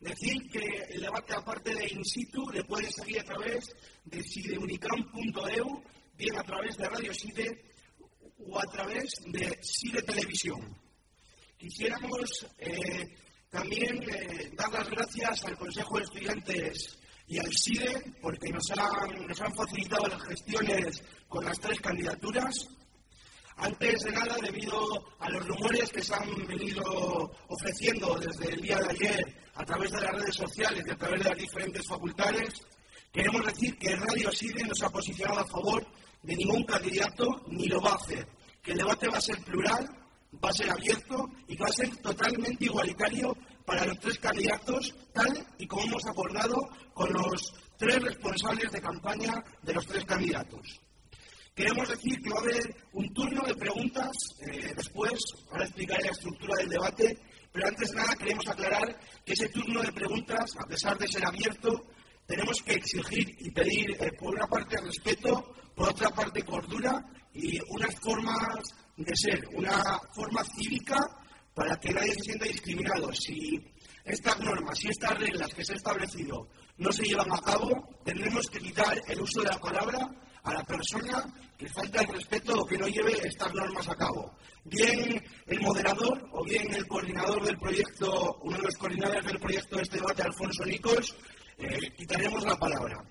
Decir que el debate, aparte de in situ, le puede seguir a través de sideunicam.eu, bien a través de Radio Side o a través de Side Televisión. Quisiéramos eh, también eh, dar las gracias al Consejo de Estudiantes y al SIDE porque nos han, nos han facilitado las gestiones con las tres candidaturas. Antes de nada, debido a los rumores que se han venido ofreciendo desde el día de ayer a través de las redes sociales y a través de las diferentes facultades, queremos decir que Radio SIDE no se ha posicionado a favor de ningún candidato ni lo va a hacer. Que el debate va a ser plural, va a ser abierto y va a ser totalmente igualitario para los tres candidatos, tal y como hemos acordado con los tres responsables de campaña de los tres candidatos. Queremos decir que va a haber un turno de preguntas eh, después, ahora explicaré la estructura del debate, pero antes de nada queremos aclarar que ese turno de preguntas, a pesar de ser abierto, tenemos que exigir y pedir, eh, por una parte, respeto, por otra parte, cordura y unas formas de ser, una forma cívica para que nadie se sienta discriminado. Si estas normas y estas reglas que se han establecido no se llevan a cabo, tendremos que quitar el uso de la palabra a la persona que falta el respeto o que no lleve estas normas a cabo. Bien el moderador o bien el coordinador del proyecto, uno de los coordinadores del proyecto de este debate, Alfonso Nicos, eh, quitaremos la palabra.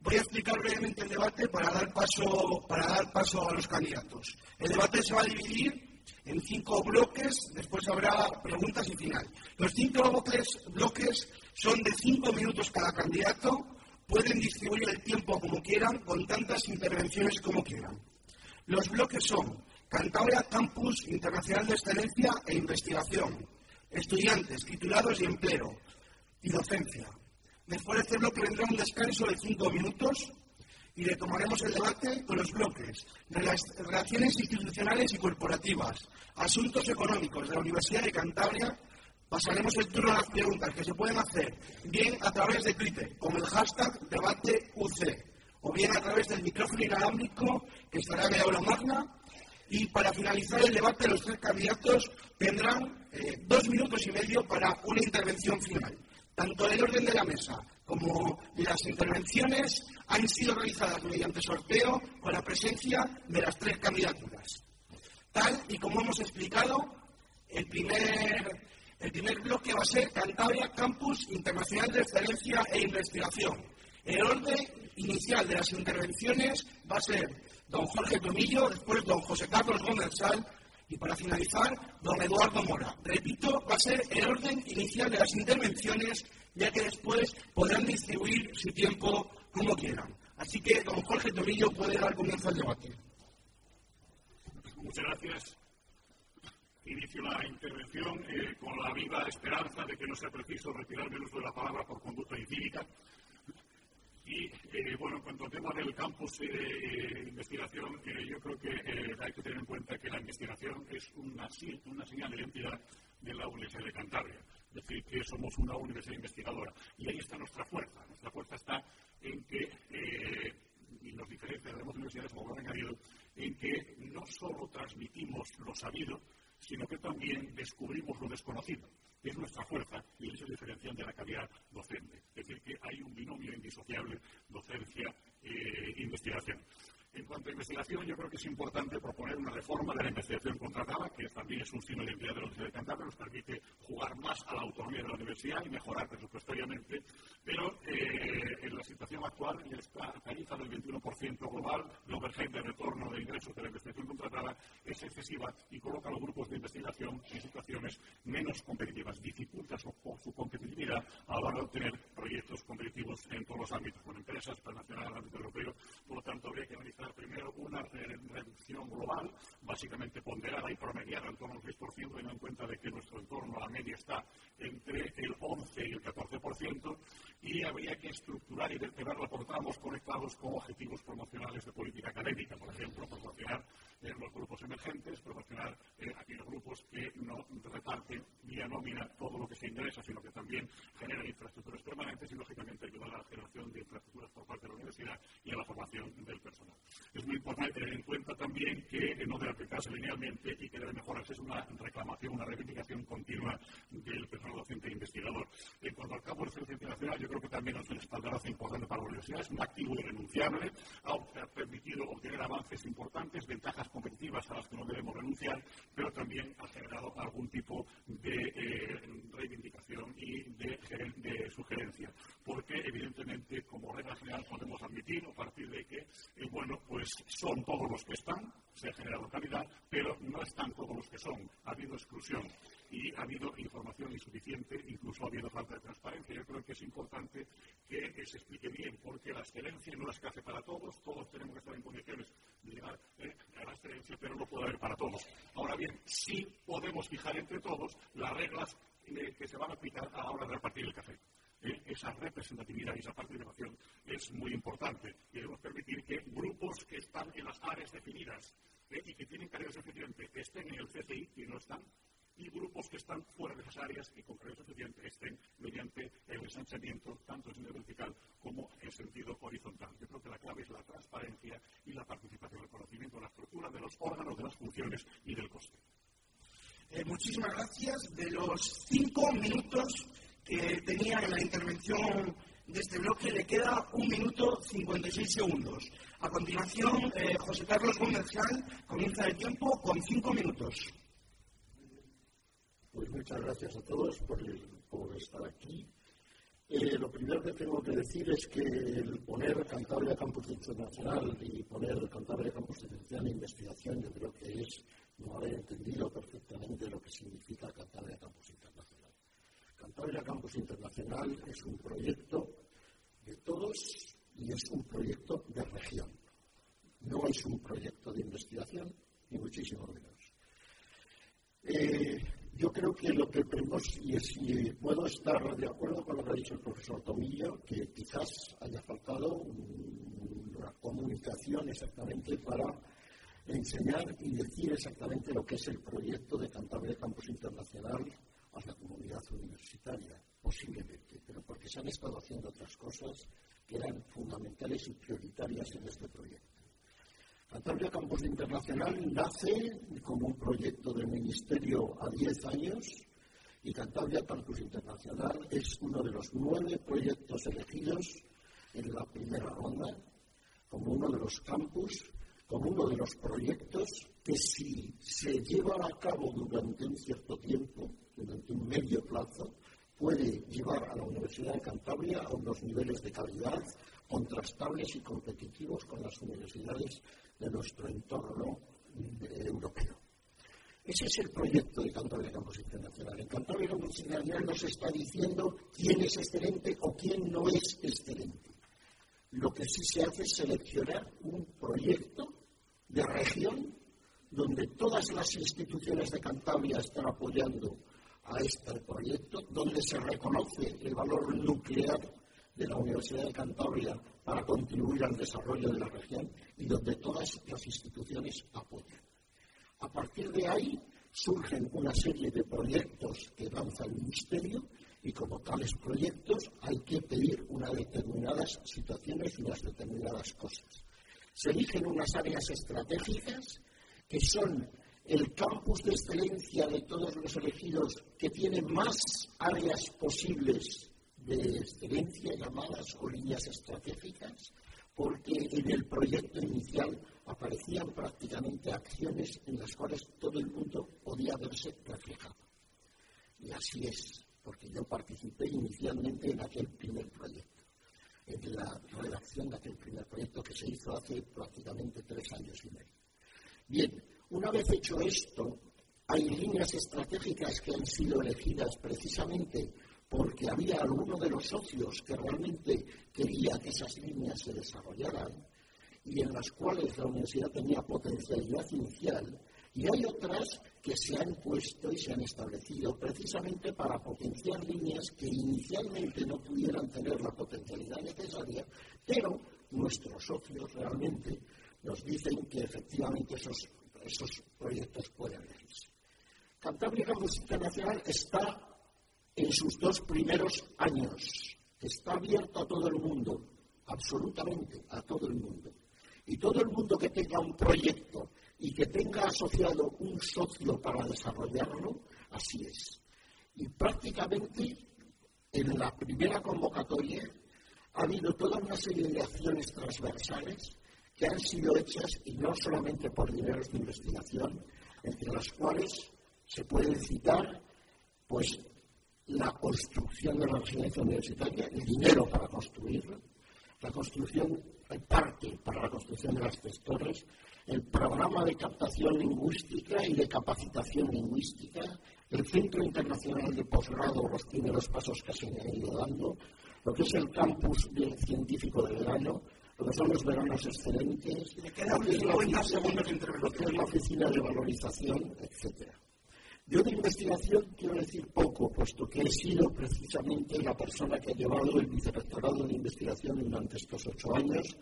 Voy a explicar brevemente el debate para dar paso, para dar paso a los candidatos. El debate se va a dividir en cinco bloques, después habrá preguntas y final. Los cinco bloques son de cinco minutos cada candidato, pueden distribuir el tiempo como quieran, con tantas intervenciones como quieran. Los bloques son Cantabria Campus Internacional de Excelencia e Investigación, estudiantes, titulados y empleo, y docencia. Después de este bloque vendrá un descanso de cinco minutos y retomaremos el debate con los bloques de las relaciones institucionales y corporativas, asuntos económicos de la Universidad de Cantabria, pasaremos el turno a las preguntas que se pueden hacer bien a través de Twitter, con el hashtag DebateUC, o bien a través del micrófono inalámbrico que estará en el aula magna. Y para finalizar el debate, los tres candidatos tendrán eh, dos minutos y medio para una intervención final. Tanto el orden de la mesa como las intervenciones han sido realizadas mediante sorteo con la presencia de las tres candidaturas. Tal y como hemos explicado, el primer el primer bloque va a ser Cantabria Campus Internacional de Excelencia e Investigación. El orden inicial de las intervenciones va a ser don Jorge Tomillo, después don José Carlos Gómez Sal y para finalizar don Eduardo Mora. Repito, va a ser el orden inicial de las intervenciones, ya que después podrán distribuir su tiempo como quieran. Así que don Jorge Tomillo puede dar comienzo al debate. Muchas gracias. Inicio la intervención eh, con la viva esperanza de que no sea preciso retirarme el uso de la palabra por conducta incívica. Y eh, bueno, en cuanto al tema del campus de eh, investigación, yo creo que hay que tener en cuenta que la investigación es una, una señal de identidad de la Universidad de Cantabria. Es decir, que somos una universidad investigadora. Y ahí está nuestra fuerza. Nuestra fuerza está en que, y nos diferencia de las universidades, como lo han añadido, en que no solo transmitimos lo sabido, sino que también descubrimos lo desconocido, que es nuestra fuerza y es diferencial de la calidad docente. Es decir, que hay un binomio indisociable docencia-investigación. Eh, en cuanto a investigación, yo creo que es importante proponer una reforma de la investigación contratada, que también es un signo de identidad de la Universidad de Cantabria, nos permite jugar más a la autonomía de la universidad y mejorar presupuestariamente, pero eh, en la situación actual, esta tarifa del 21% global, la emergente de retorno de ingresos de la investigación contratada es excesiva y coloca a los grupos de investigación en situaciones menos competitivas, dificulta su, su competitividad a la hora de obtener proyectos competitivos en todos los ámbitos, con empresas, internacionales, ámbito europeo, por lo tanto habría que analizar primero una reducción global, básicamente ponderada y promediada en torno al 6%, teniendo en cuenta de que nuestro entorno, la media, está entre el 11 y el 14%, y habría que estructurar y vertebrarla por tramos conectados con objetivos promocionales de política académica, por ejemplo, proporcionar promocionar los grupos emergentes, promocionar aquellos grupos que no reparten vía nómina todo lo que se ingresa, sino que también generan infraestructuras permanentes y, lógicamente, ayudar a la generación de infraestructuras por parte de la universidad y a la formación del personal. Es muy importante tener en cuenta también que no debe aplicarse linealmente y que debe mejorarse es una reclamación, una reivindicación continua del personal docente e investigador. En cuanto al campo de excelencia nacional, yo creo que también es un espaldarazo importante para la universidad, es un activo irrenunciable, ha permitido obtener avances importantes, ventajas competitivas a las que no debemos renunciar, pero también ha generado algún tipo de eh, reivindicación y de, sugerencia. Porque, evidentemente, como regla general, podemos admitir, a partir de que, eh, bueno, pues son todos los que están, se ha generado calidad, pero no están todos los que son. Ha habido exclusión y ha habido información insuficiente, incluso ha habido falta de transparencia. Yo creo que es importante que, se explique bien, porque la excelencia no es que hace para todos, todos tenemos que estar en condiciones de llegar eh, a la excelencia, pero no puede haber para todos. Ahora bien, sí podemos fijar entre todos las reglas eh, que se van a aplicar a la hora de repartir el café. Eh, esa representatividad y esa participación es muy importante. Debemos permitir que grupos que están en las áreas definidas y que tienen carreras suficientes estén en el CCI y no están y grupos que están fuera de esas áreas y con estén mediante el ensanchamiento, tanto en sentido vertical como en sentido horizontal. Yo creo que la clave es la transparencia y la participación, el conocimiento, la estructura de los órganos, de las funciones y del coste. Eh, muchísimas gracias. De los cinco minutos que tenía en la intervención de este bloque, le queda un minuto cincuenta y seis segundos. A continuación, eh, José Carlos Gómez comienza el tiempo con cinco minutos. Muchas gracias a todos por, estar aquí. Eh, lo primero que tengo que decir es que el poner Cantabria Campus Internacional y poner Cantabria Campus Internacional en investigación, yo creo que es no haber entendido perfectamente lo que significa Cantabria Campus Internacional. Cantabria Campus Internacional es un proyecto de todos y es un proyecto de región. No es un proyecto de investigación, ni muchísimo menos. Eh, yo creo que lo que tenemos, y, si puedo estar de acuerdo con lo que ha dicho el profesor Tomillo, que quizás haya faltado una comunicación exactamente para enseñar y decir exactamente lo que es el proyecto de Cantabria Campus Internacional a la comunidad universitaria, posiblemente, pero porque se han estado haciendo otras cosas que eran fundamentales y prioritarias en este proyecto. Cantabria Campus Internacional nace como un proyecto del Ministerio a 10 años y Cantabria Campus Internacional es uno de los nueve proyectos elegidos en la primera ronda como uno de los campus, como uno de los proyectos que si se lleva a cabo durante un cierto tiempo, durante un medio plazo, puede llevar a la Universidad de Cantabria a unos niveles de calidad contrastables y competitivos con las universidades de nuestro entorno europeo. Ese es el proyecto de Cantabria Campus Internacional. En Cantabria Campus Internacional no se está diciendo quién es excelente o quién no es excelente. Lo que sí se hace es seleccionar un proyecto de región donde todas las instituciones de Cantabria están apoyando a este proyecto, donde se reconoce el valor nuclear de la Universidad de Cantabria para contribuir al desarrollo de la región y donde todas las instituciones apoyan. A partir de ahí surgen una serie de proyectos que lanza el Ministerio y como tales proyectos hay que pedir unas determinadas situaciones y unas determinadas cosas. Se eligen unas áreas estratégicas que son el campus de excelencia de todos los elegidos que tiene más áreas posibles de excelencia llamadas o líneas estratégicas, porque en el proyecto inicial aparecían prácticamente acciones en las cuales todo el mundo podía verse reflejado. Y así es, porque yo participé inicialmente en aquel primer proyecto, en la redacción de aquel primer proyecto que se hizo hace prácticamente tres años y medio. Bien, una vez hecho esto, hay líneas estratégicas que han sido elegidas precisamente porque había alguno de los socios que realmente quería que esas líneas se desarrollaran y en las cuales la universidad tenía potencialidad inicial, y hay otras que se han puesto y se han establecido precisamente para potenciar líneas que inicialmente no pudieran tener la potencialidad necesaria, pero nuestros socios realmente nos dicen que efectivamente esos, esos proyectos pueden elegirse. Cantabria Campus Internacional está en sus dos primeros años. Está abierto a todo el mundo, absolutamente a todo el mundo. Y todo el mundo que tenga un proyecto y que tenga asociado un socio para desarrollarlo, así es. Y prácticamente en la primera convocatoria ha habido toda una serie de acciones transversales que han sido hechas y no solamente por dineros de investigación, entre las cuales se puede citar pues la construcción de la residencia universitaria, el dinero para construirla, la construcción, hay parte para la construcción de las tres torres, el programa de captación lingüística y de capacitación lingüística, el Centro Internacional de Posgrado, los primeros pasos que se han ido dando, lo que es el campus científico de verano, lo que son los veranos excelentes, lo que es la oficina de valorización, etcétera. Yo de investigación quiero decir poco, puesto que he sido precisamente la persona que ha llevado el vicerrectorado de investigación durante estos ocho años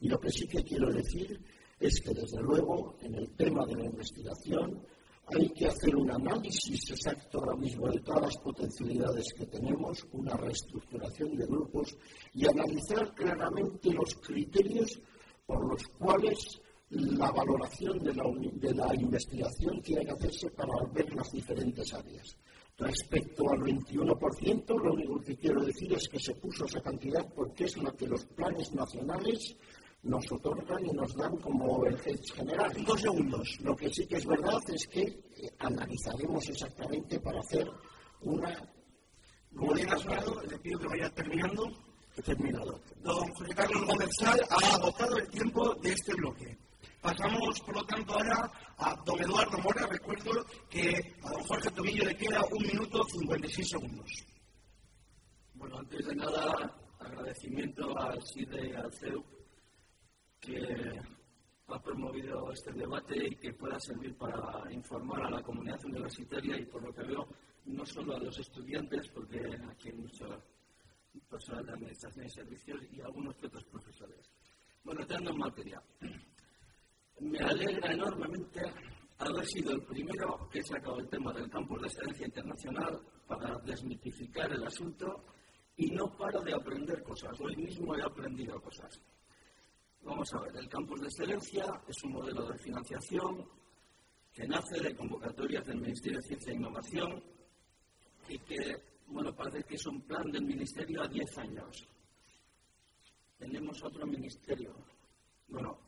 y lo que sí que quiero decir es que desde luego en el tema de la investigación hay que hacer un análisis exacto ahora mismo de todas las potencialidades que tenemos, una reestructuración de grupos y analizar claramente los criterios por los cuales la valoración de la, de la, investigación tiene que hacerse para ver las diferentes áreas. Respecto al 21%, lo único que quiero decir es que se puso esa cantidad porque es lo que los planes nacionales nos otorgan y nos dan como el general. Dos segundos. Lo que sí que es verdad es que eh, analizaremos exactamente para hacer una... Como has le pido que vaya terminando. He terminado. Don José Carlos Gómez ha agotado el tiempo de este bloque. Pasamos, por lo tanto, ahora a don Eduardo Mora. Recuerdo que a don Jorge Tomillo le queda un minuto 56 segundos. Bueno, antes de nada, agradecimiento al CIDE y al CEU que ha promovido este debate y que pueda servir para informar a la comunidad universitaria y, por lo que veo, no solo a los estudiantes, porque aquí hay mucho personal de administración y servicios y algunos otros profesores. Bueno, entrando en materia me alegra enormemente haber sido el primero que he sacado el tema del campus de excelencia internacional para desmitificar el asunto y no paro de aprender cosas. Hoy mismo he aprendido cosas. Vamos a ver, el campus de excelencia es un modelo de financiación que nace de convocatorias del Ministerio de Ciencia e Innovación y que, bueno, parece que es un plan del Ministerio a 10 años. Tenemos otro ministerio. Bueno,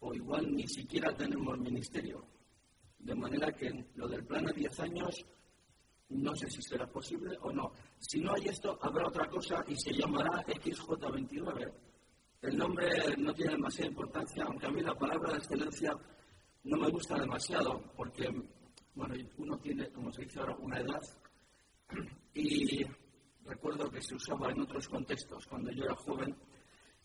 o igual ni siquiera tenemos ministerio. De manera que lo del plan a 10 años no sé si será posible o no. Si no hay esto, habrá otra cosa y se llamará XJ29. El nombre no tiene demasiada importancia, aunque a mí la palabra de excelencia no me gusta demasiado, porque bueno, uno tiene, como se dice ahora, una edad y recuerdo que se usaba en otros contextos. Cuando yo era joven,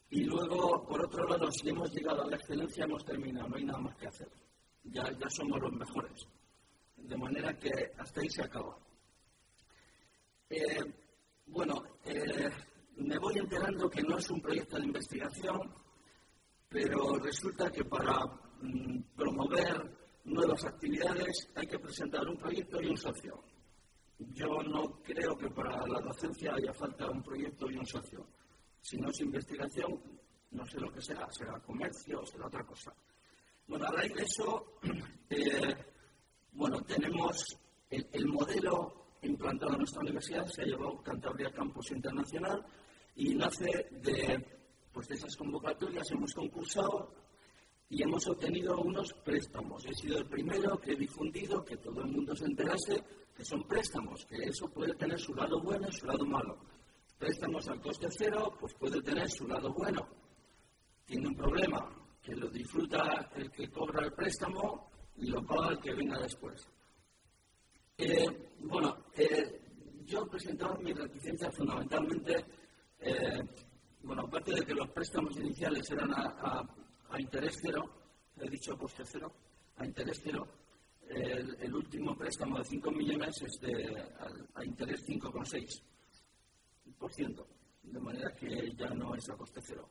y luego, por otro lado, si hemos llegado a la excelencia, hemos terminado, no hay nada más que hacer. Ya, ya somos los mejores. De manera que hasta ahí se acaba. Eh, bueno, eh, me voy enterando que no es un proyecto de investigación, pero resulta que para mm, promover nuevas actividades hay que presentar un proyecto y un socio. Yo no creo que para la docencia haya falta un proyecto y un socio. Si no es investigación, no sé lo que será, será comercio, o será otra cosa. Bueno, a raíz de eso, eh, bueno, tenemos el, modelo implantado en nuestra universidad, se ha llevado Cantabria Campus Internacional y nace de, pues de esas convocatorias, hemos concursado y hemos obtenido unos préstamos. He sido el primero que he difundido, que todo el mundo se enterase, que son préstamos, que eso puede tener su lado bueno y su lado malo préstamos al coste cero, pues puede tener su lado bueno. Tiene un problema, que lo disfruta el que cobra el préstamo y lo paga el que venga después. Eh, bueno, eh, yo he presentado mi reticencia fundamentalmente, eh, bueno, aparte de que los préstamos iniciales eran a, interés cero, he dicho coste cero, a interés cero, el, último préstamo de 5 millones es de, a, a interés 5,6 de manera que ya no es a coste cero.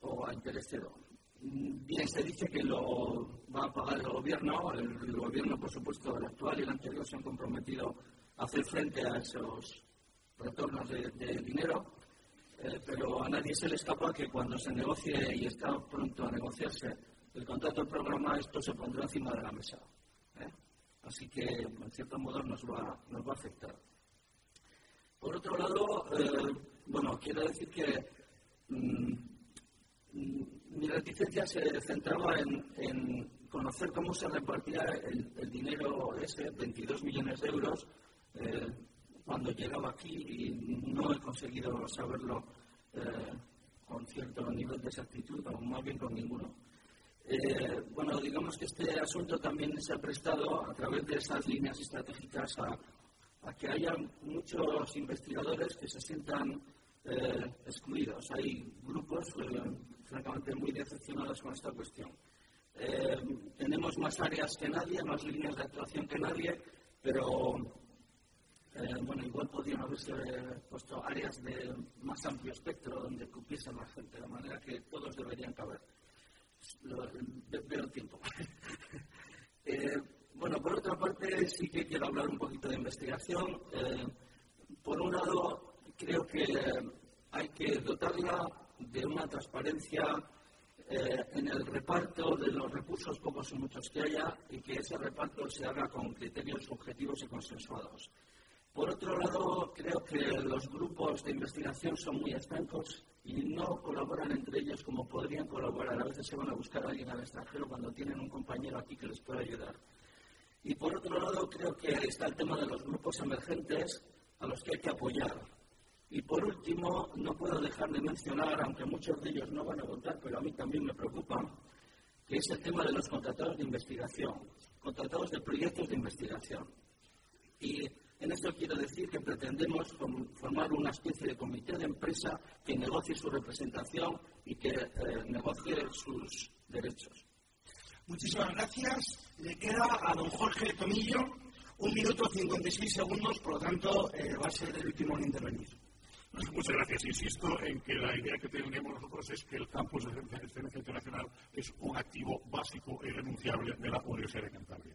o a interés cero. Bien, se dice que lo va a pagar el gobierno. El, gobierno, por supuesto, el actual y el anterior se han comprometido a hacer frente a esos retornos de, dinero, eh, pero a nadie se le escapa que cuando se negocie y está pronto a negociarse el contrato del programa, esto se pondrá encima de la mesa. ¿eh? Así que, en cierto modo, nos va, nos va a afectar. Por otro lado, eh, bueno, quiero decir que mm, mi reticencia se centraba en, conocer cómo se repartía el, dinero ese, 22 millones de euros, eh, cuando llegaba aquí y no he conseguido saberlo eh, con cierto nivel de exactitud, o más bien con ninguno. Eh, bueno, digamos que este asunto también se ha prestado a través de esas líneas estratégicas a, a que haya muchos investigadores que se sientan excluidos. Hay grupos francamente muy decepcionados con esta cuestión. Eh, tenemos más áreas que nadie, más líneas de actuación que nadie, pero eh, bueno, igual podrían haberse puesto áreas de más amplio espectro donde cupiese más gente, de manera que todos deberían caber. Veo el tiempo. Eh, bueno, por otra parte, sí que quiero hablar un poquito de investigación. por un lado, creo que hay que dotarla de una transparencia eh, en el reparto de los recursos, pocos o muchos que haya, y que ese reparto se haga con criterios objetivos y consensuados. Por otro lado, creo que los grupos de investigación son muy estancos y no colaboran entre ellos como podrían colaborar. A veces se van a buscar a alguien al extranjero cuando tienen un compañero aquí que les pueda ayudar. Y por otro lado, creo que está el tema de los grupos emergentes a los que hay que apoyar. Y por último, no puedo dejar de mencionar, aunque muchos de ellos no van a votar, pero a mí también me preocupa, que es el tema de los contratados de investigación, contratados de proyectos de investigación. Y en esto quiero decir que pretendemos formar una especie de comité de empresa que negocie su representación y que eh, negocie sus derechos. Muchísimas gracias. Le queda a don Jorge Tomillo un minuto 56 segundos, por lo tanto eh, va a ser el último en intervenir. Muchas gracias. Insisto en que la idea que tenemos nosotros es que el campus de excelencia internacional es un activo básico e irrenunciable de la Universidad de Cantabria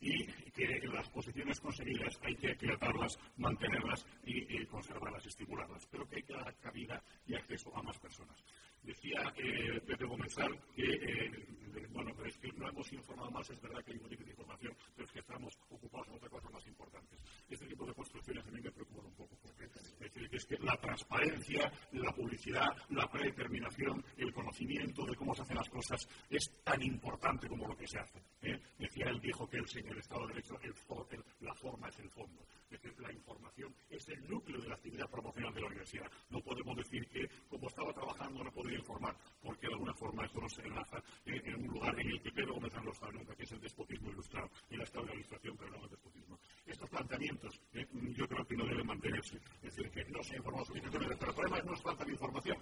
y que las posiciones conseguidas hay que atarlas, mantenerlas y, conservarlas, estimularlas, pero que hay que dar cabida y acceso a más personas. Decía eh, Pepe Gomezal que, eh, bueno, es que no hemos informado más, es verdad que hay un de información, pero es que estamos ocupados en otras cosas más importantes. Este tipo de construcciones a mí me preocupan un poco, porque es decir, que es que la transparencia, la publicidad, la predeterminación, el conocimiento de cómo se hacen las cosas es tan importante como lo que se hace. ¿eh? Decía él, dijo que el, en el Estado de Derecho el, la forma es el fondo. Es decir, la información es el núcleo de la actividad promocional de la universidad. No podemos decir que, como estaba trabajando, no podría informar, porque de alguna forma esto no se enlaza en, un lugar en el que Pedro Gómez no está nunca, que es el despotismo ilustrado y la estabilización, pero no el despotismo. Estos planteamientos eh, yo creo que no deben mantenerse. Es decir, que no se ha informado suficientemente. Pero el problema es falta de información,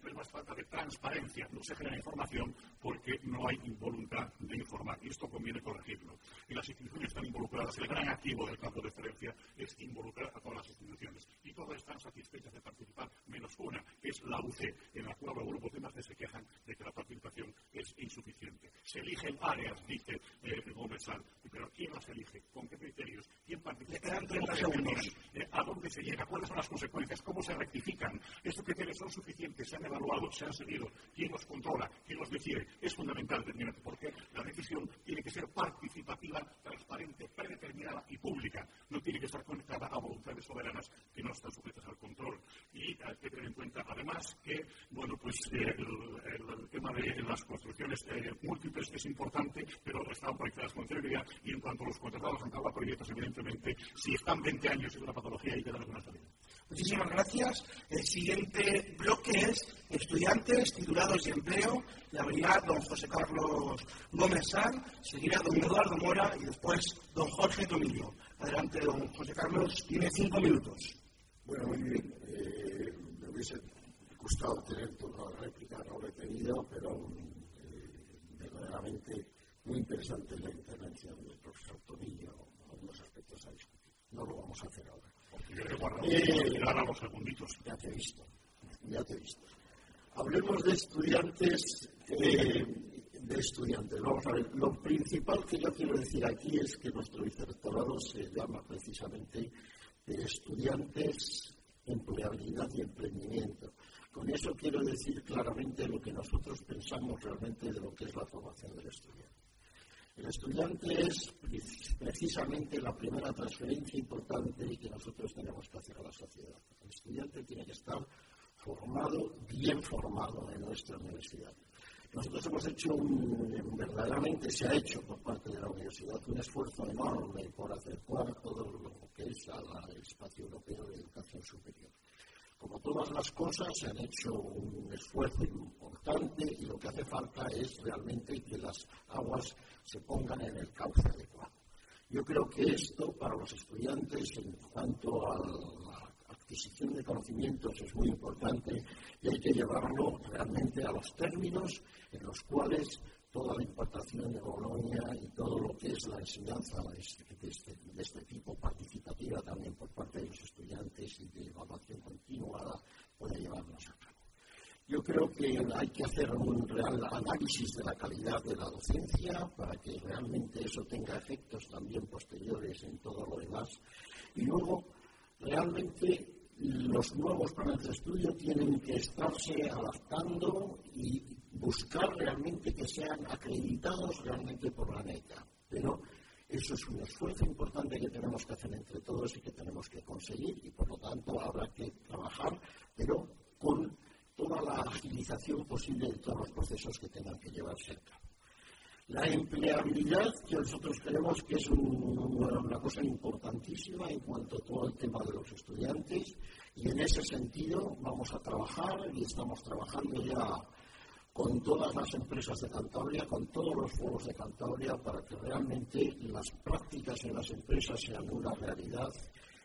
problema es falta de transparencia. No se genera información porque no hay voluntad de informar. Y esto conviene corregirlo. Y las instituciones están involucradas. El gran activo del campo de excelencia es involucrar a todas las instituciones. Y todas están satisfechas de participar, menos una, que es la UC, en la cual grupos de más se quejan de que la participación es insuficiente. Se eligen áreas, dice eh, Gómez pero ¿quién las elige? ¿Con qué criterios? ¿Quién participa? Eh, ¿A dónde se llega? ¿Cuáles son las consecuencias? ¿Cómo se rectifican? ¿Estos criterios son suficientes? ¿Se han evaluado? ¿Se han seguido? ¿Quién los controla? ¿Quién los decide? Es fundamental, porque la decisión tiene que ser participativa, transparente, predeterminada y pública. No tiene que estar conectada a voluntades soberanas que no están sujetas al control. Y hay que tener en cuenta, además, que bueno, pues, eh, el, tema de construcciones eh, múltiples es importante, pero están proyectadas con celeridad y en cuanto a los contratados han a proyectos, evidentemente, si están 20 años en una patología hay que darle una salida. Muchísimas gracias. El siguiente bloque es estudiantes, titulados y empleo. Le abrirá don José Carlos Gómez San, seguirá don Eduardo Mora y después don Jorge Tomillo. Adelante, don José Carlos, tiene cinco minutos. Bueno, muy bien. Eh, me hubiese gustado tener toda la réplica, no lo he tenido, pero verdaderamente muy interesante la intervención del profesor Tomillo, algunos aspectos a discutir. No lo vamos a hacer ahora. Eh, los segunditos. Ya te he visto, ya te he visto. Hablemos de estudiantes, eh, de estudiantes. Vamos a ver, lo principal que yo quiero decir aquí es que nuestro vicerrectorado se llama precisamente estudiantes, empleabilidad y emprendimiento. Con eso quiero decir claramente lo que nosotros pensamos realmente de lo que es la formación del estudiante. El estudiante es precisamente la primera transferencia importante que nosotros tenemos que hacer a la sociedad. El estudiante tiene que estar formado, bien formado en nuestra universidad. Nosotros hemos hecho, un, verdaderamente se ha hecho por parte de la universidad un esfuerzo enorme por acercar todo lo que es al espacio europeo de educación superior. Todas las cosas, se han hecho un esfuerzo importante y lo que hace falta es realmente que las aguas se pongan en el cauce adecuado. Yo creo que esto para los estudiantes en cuanto a la adquisición de conocimientos es muy importante y hay que llevarlo realmente a los términos en los cuales toda la importación de Bolonia y todo lo que es la enseñanza de este, este, este, tipo participativa también por parte de los estudiantes y de evaluación continuada puede llevarnos a cabo. Yo creo que hay que hacer un real análisis de la calidad de la docencia para que realmente eso tenga efectos también posteriores en todo lo demás. Y luego, realmente los nuevos planes de estudio tienen que estarse adaptando y buscar realmente que sean acreditados realmente por la NECA. Pero eso es un esfuerzo importante que tenemos que hacer entre todos y que tenemos que conseguir y por lo tanto habrá que trabajar, pero con toda la agilización posible de todos los procesos que tengan que llevarse a. La empleabilidad, que nosotros creemos que es una cosa importantísima en cuanto a todo el tema de los estudiantes, y en ese sentido vamos a trabajar y estamos trabajando ya con todas las empresas de Cantabria, con todos los foros de Cantabria, para que realmente las prácticas en las empresas sean una realidad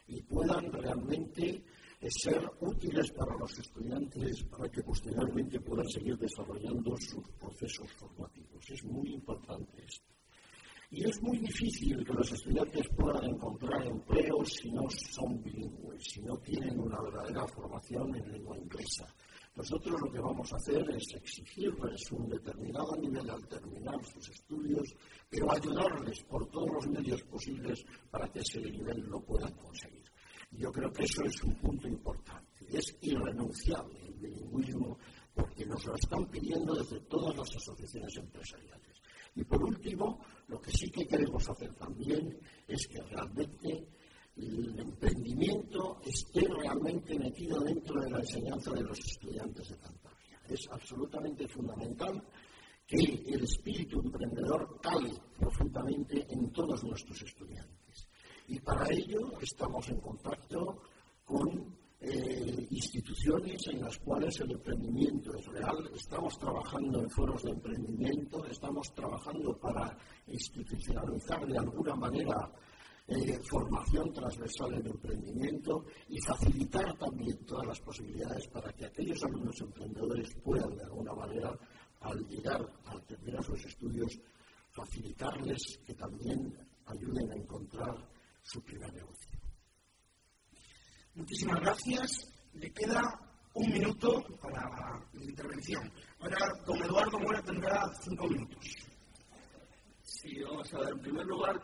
y puedan realmente eh, ser útiles para los estudiantes para que posteriormente puedan seguir desarrollando sus procesos formativos. Es muy importante esto. Y es muy difícil que los estudiantes puedan encontrar empleo si no son bilingües, si no tienen una verdadera formación en lengua inglesa. Nosotros lo que vamos a hacer es exigirles un determinado nivel al terminar sus estudios, pero ayudarles por todos los medios posibles para que ese nivel lo puedan conseguir. Yo creo que eso es un punto importante. Es irrenunciable el bilingüismo porque nos lo están pidiendo desde todas las asociaciones empresariales. Y por último, lo que sí que queremos hacer también es que realmente el emprendimiento esté realmente metido dentro de la enseñanza de los estudiantes de Cantabria. Es absolutamente fundamental que el espíritu emprendedor cale profundamente en todos nuestros estudiantes. Y para ello estamos en contacto con eh, instituciones en las cuales el emprendimiento es real. Estamos trabajando en foros de emprendimiento, estamos trabajando para institucionalizar de alguna manera eh, formación transversal en emprendimiento y facilitar también todas las posibilidades para que aquellos alumnos emprendedores puedan de alguna manera, al llegar a terminar sus estudios, facilitarles que también ayuden a encontrar su primer negocio. Muchísimas gracias. Le queda un minuto para la intervención. Ahora, don Eduardo Mora tendrá cinco minutos. Sí, vamos a ver. En primer lugar,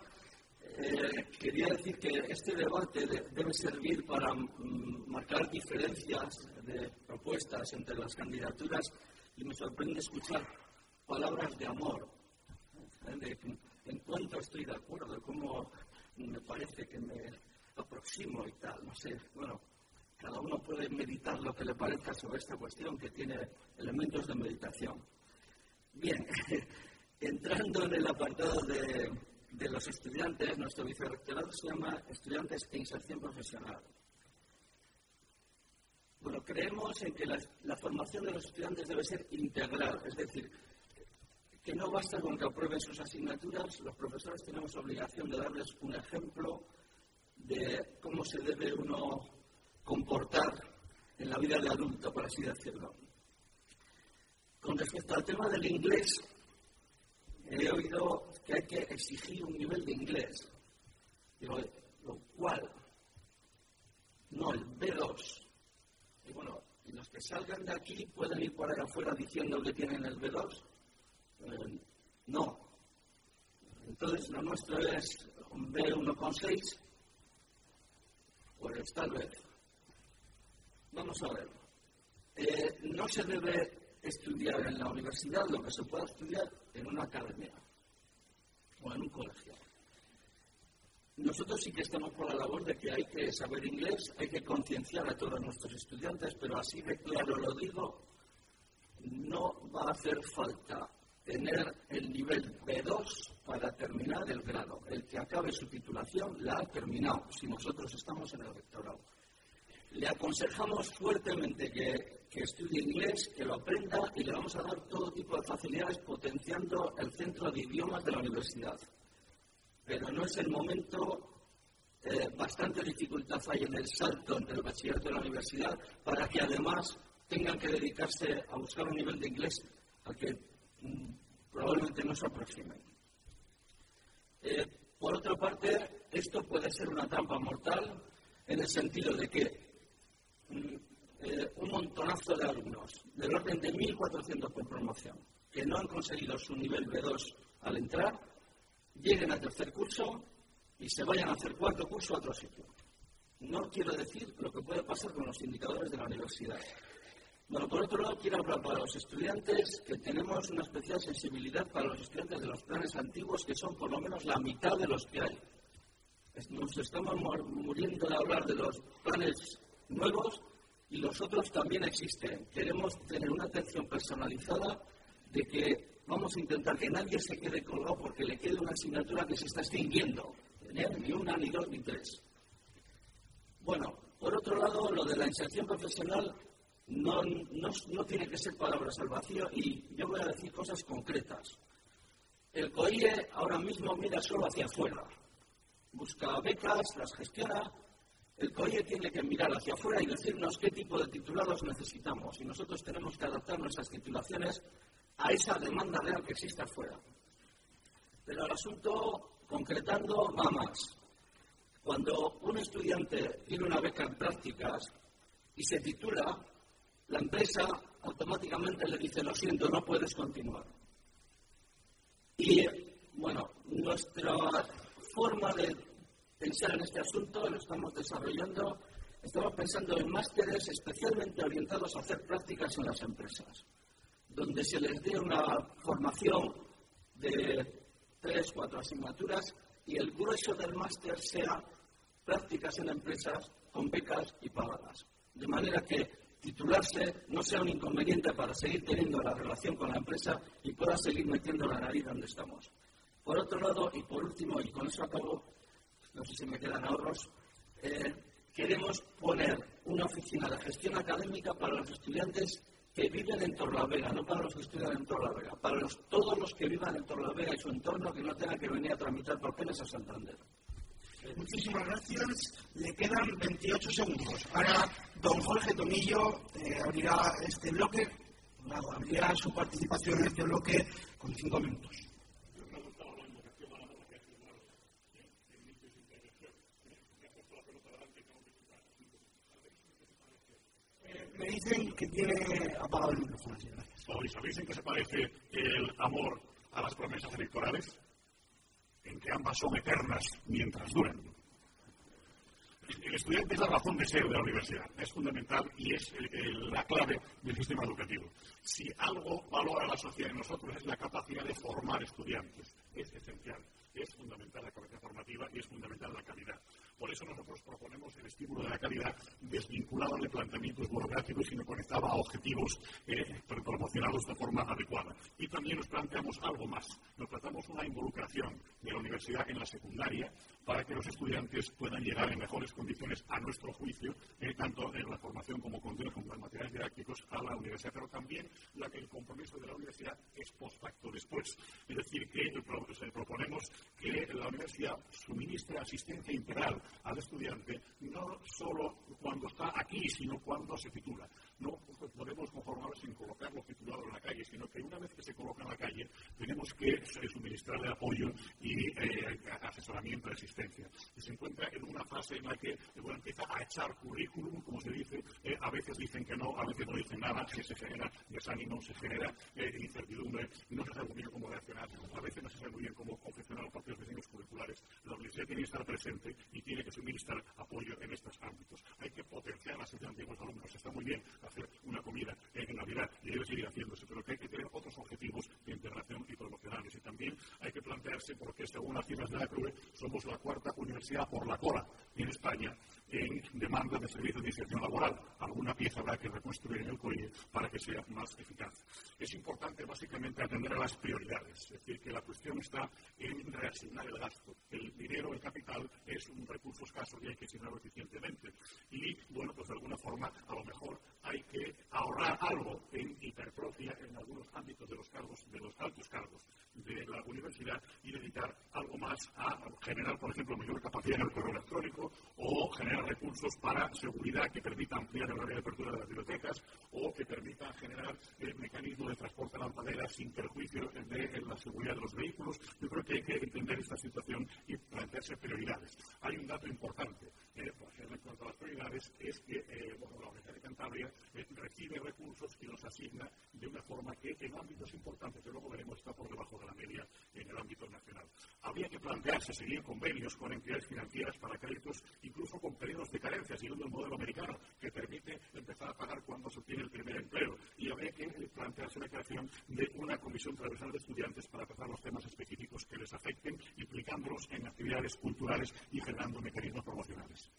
eh, quería decir que este debate debe servir para mm, marcar diferencias de propuestas entre las candidaturas y me sorprende escuchar palabras de amor, ¿eh? en cuanto estoy de acuerdo, cómo me parece que me aproximo y tal, no sé, bueno, cada uno puede meditar lo que le parezca sobre esta cuestión que tiene elementos de meditación. Bien, entrando en el apartado de de los estudiantes, nuestro vicerrectorado se llama Estudiantes e Inserción Profesional. Bueno, creemos en que la, formación de los estudiantes debe ser integral, es decir, que no basta con que aprueben sus asignaturas, los profesores tenemos obligación de darles un ejemplo de cómo se debe uno comportar en la vida de adulto, por así decirlo. Con respecto al tema del inglés, he oído que hay que exigir un nivel de inglés, lo cual, no el B2, y bueno, los que salgan de aquí pueden ir por allá afuera diciendo que tienen el B2. Eh, no. Entonces lo nuestro es un B1,6. Pues tal vez. Vamos a ver. Eh, no se debe estudiar en la universidad lo que se pueda estudiar en una academia o en un colegio. Nosotros sí que estamos por la labor de que hay que saber inglés, hay que concienciar a todos nuestros estudiantes, pero así de claro lo digo, no va a hacer falta tener el nivel B2 para terminar el grado. El que acabe su titulación la ha terminado, si nosotros estamos en el rectorado. Le aconsejamos fuertemente que, que estudie inglés, que lo aprenda y le vamos a dar todo tipo de facilidades potenciando el centro de idiomas de la universidad pero no es el momento. Eh, bastante dificultad hay en el salto entre el bachillerato y la universidad para que además tengan que dedicarse a buscar un nivel de inglés al que mm, probablemente no se aproximen. Eh, por otra parte, esto puede ser una trampa mortal en el sentido de que mm, eh, un montonazo de alumnos, del orden de 1.400 por promoción, que no han conseguido su nivel B2 al entrar, lleguen al tercer curso y se vayan a hacer cuarto curso a otro sitio. No quiero decir lo que puede pasar con los indicadores de la universidad. Bueno, por otro lado, quiero hablar para los estudiantes que tenemos una especial sensibilidad para los estudiantes de los planes antiguos, que son por lo menos la mitad de los que hay. Nos estamos muriendo de hablar de los planes nuevos y los otros también existen. Queremos tener una atención personalizada de que vamos a intentar que nadie se quede colgado porque le quede una asignatura que se está extinguiendo. Ni una, ni dos, ni tres. Bueno, por otro lado, lo de la inserción profesional no, no, tiene que ser palabras al vacío y yo voy a decir cosas concretas. El COIE ahora mismo mira solo hacia afuera. Busca becas, las gestiona. El COIE tiene que mirar hacia afuera y decirnos qué tipo de titulados necesitamos. Y nosotros tenemos que adaptar nuestras titulaciones a esa demanda real que existe afuera. Pero el asunto, concretando, va más. Cuando un estudiante tiene una beca en prácticas y se titula, la empresa automáticamente le dice, lo siento, no puedes continuar. Y, bueno, nuestra forma de pensar en este asunto lo estamos desarrollando, estamos pensando en másteres especialmente orientados a hacer prácticas en las empresas donde se les dé una formación de tres, cuatro asignaturas y el grueso del máster sea prácticas en empresas con becas y pagadas. De manera que titularse no sea un inconveniente para seguir teniendo la relación con la empresa y pueda seguir metiendo la nariz donde estamos. Por otro lado, y por último, y con eso acabo, no sé si me quedan ahorros, eh, queremos poner una oficina de gestión académica para los estudiantes que viven en Torlavega, no para los que estudian en Torlavega, para todos los que vivan en Torlavega y su entorno que no tengan que venir a tramitar papeles a Santander. Muchísimas gracias. Le quedan 28 segundos. Ahora don Jorge Tomillo eh, abrirá este bloque, abrirá su participación en este bloque con cinco minutos. Dicen que tiene apagado el micrófono. ¿Sabéis en qué se parece el amor a las promesas electorales? En que ambas son eternas mientras duran. El estudiante es la razón de ser de la universidad, es fundamental y es la clave del sistema educativo. Si algo valora la sociedad en nosotros es la capacidad de formar estudiantes, es esencial, es fundamental la capacidad formativa y es fundamental la calidad. Por eso nosotros proponemos el estímulo de la calidad desvinculado de planteamientos burocráticos y no conectaba a objetivos eh, de forma adecuada. Y también nos planteamos algo más. Nos tratamos una involucración de la universidad en la secundaria para que los estudiantes puedan llegar en mejores condiciones, a nuestro juicio, eh, tanto en la formación como contenidos como en materiales didácticos a la universidad, pero también la que el compromiso de la universidad es post facto después. Es decir, que proponemos que la universidad suministre asistencia integral al estudiante, no solo cuando está aquí, sino cuando se titula. No podemos conformarnos sin colocarlo titulado en la calle, sino que una vez que se coloca en la calle, tenemos que suministrarle apoyo y eh, asesoramiento de asistencia. Y se encuentra en una fase en la que bueno, empieza a echar currículum, como se dice, eh, a veces dicen que no, a veces no dicen nada, que se genera desánimo, se genera eh, incertidumbre, no se sabe muy bien cómo reaccionar, a veces no se sabe muy bien cómo confeccionar los propios diseños curriculares. La universidad tiene que estar presente y tiene que suministrar apoyo en estos ámbitos. Hay que potenciar la asistencia de los alumnos. Está muy bien hacer una comida en Navidad y debe seguir haciéndose, pero que hay que tener otros objetivos de integración y promocionales. Y también hay que plantearse, porque según las cifras de la CRUE, somos la cuarta universidad por la cola en España en demanda de servicios de inserción laboral. Alguna pieza habrá que reconstruir en el COIE para que sea más eficaz. Es importante básicamente atender a las prioridades, es decir, que la cuestión está en reasignar el gasto. El dinero, el capital, es un recurso escaso y hay que asignarlo eficientemente. Y, bueno, pues de alguna forma, a lo mejor hay que ahorrar algo en hipertrofia en algunos ámbitos de los cargos, de los altos cargos de la universidad y dedicar algo más a generar, por ejemplo, mayor capacidad en el correo electrónico o generar recursos para seguridad que permita ampliar el área de apertura de las bibliotecas o que permita generar eh, mecanismos de transporte lanzadera sin perjuicio de, la seguridad de los vehículos. Yo creo que hay que entender esta situación y plantearse prioridades. Hay un dato importante, eh, ejemplo, en cuanto a las prioridades, es que eh, bueno, la Universidad de Cantabria eh, recibe recursos y los asigna de una forma que en ámbitos importantes, que luego veremos, está por debajo de la media en el ámbito nacional. Habría que plantearse seguir convenios con entidades financieras para créditos, incluso con periodos de carencia, siguiendo el modelo americano, que permite empezar a pagar cuando se obtiene el primer empleo. Y habría que plantearse la creación de una comisión transversal de estudiantes para tratar los temas específicos que les afecten, implicándolos en actividades culturales y generando mecanismos promocionales.